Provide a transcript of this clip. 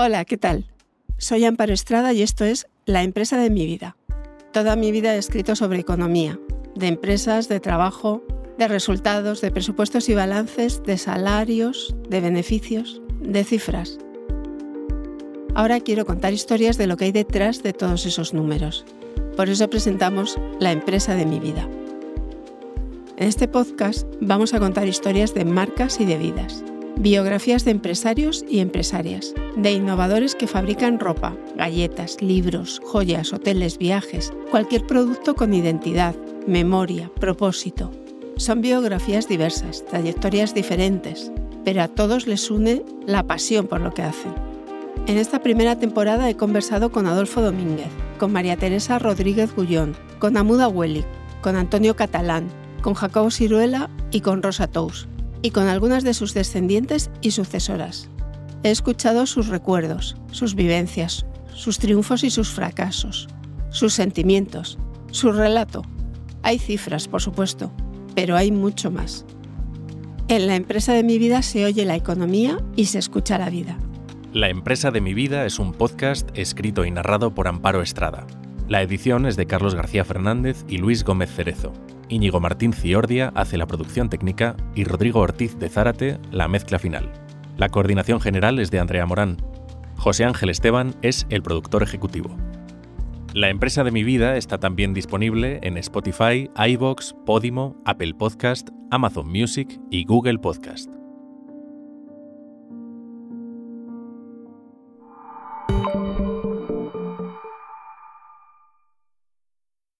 Hola, ¿qué tal? Soy Amparo Estrada y esto es La empresa de mi vida. Toda mi vida he escrito sobre economía, de empresas, de trabajo, de resultados, de presupuestos y balances, de salarios, de beneficios, de cifras. Ahora quiero contar historias de lo que hay detrás de todos esos números. Por eso presentamos La empresa de mi vida. En este podcast vamos a contar historias de marcas y de vidas Biografías de empresarios y empresarias, de innovadores que fabrican ropa, galletas, libros, joyas, hoteles, viajes, cualquier producto con identidad, memoria, propósito. Son biografías diversas, trayectorias diferentes, pero a todos les une la pasión por lo que hacen. En esta primera temporada he conversado con Adolfo Domínguez, con María Teresa Rodríguez Gullón, con Amuda Wellig, con Antonio Catalán, con Jacobo Siruela y con Rosa Tous y con algunas de sus descendientes y sucesoras. He escuchado sus recuerdos, sus vivencias, sus triunfos y sus fracasos, sus sentimientos, su relato. Hay cifras, por supuesto, pero hay mucho más. En la empresa de mi vida se oye la economía y se escucha la vida. La empresa de mi vida es un podcast escrito y narrado por Amparo Estrada. La edición es de Carlos García Fernández y Luis Gómez Cerezo. Íñigo Martín Ciordia hace la producción técnica y Rodrigo Ortiz de Zárate la mezcla final. La coordinación general es de Andrea Morán. José Ángel Esteban es el productor ejecutivo. La empresa de mi vida está también disponible en Spotify, iBox, Podimo, Apple Podcast, Amazon Music y Google Podcast.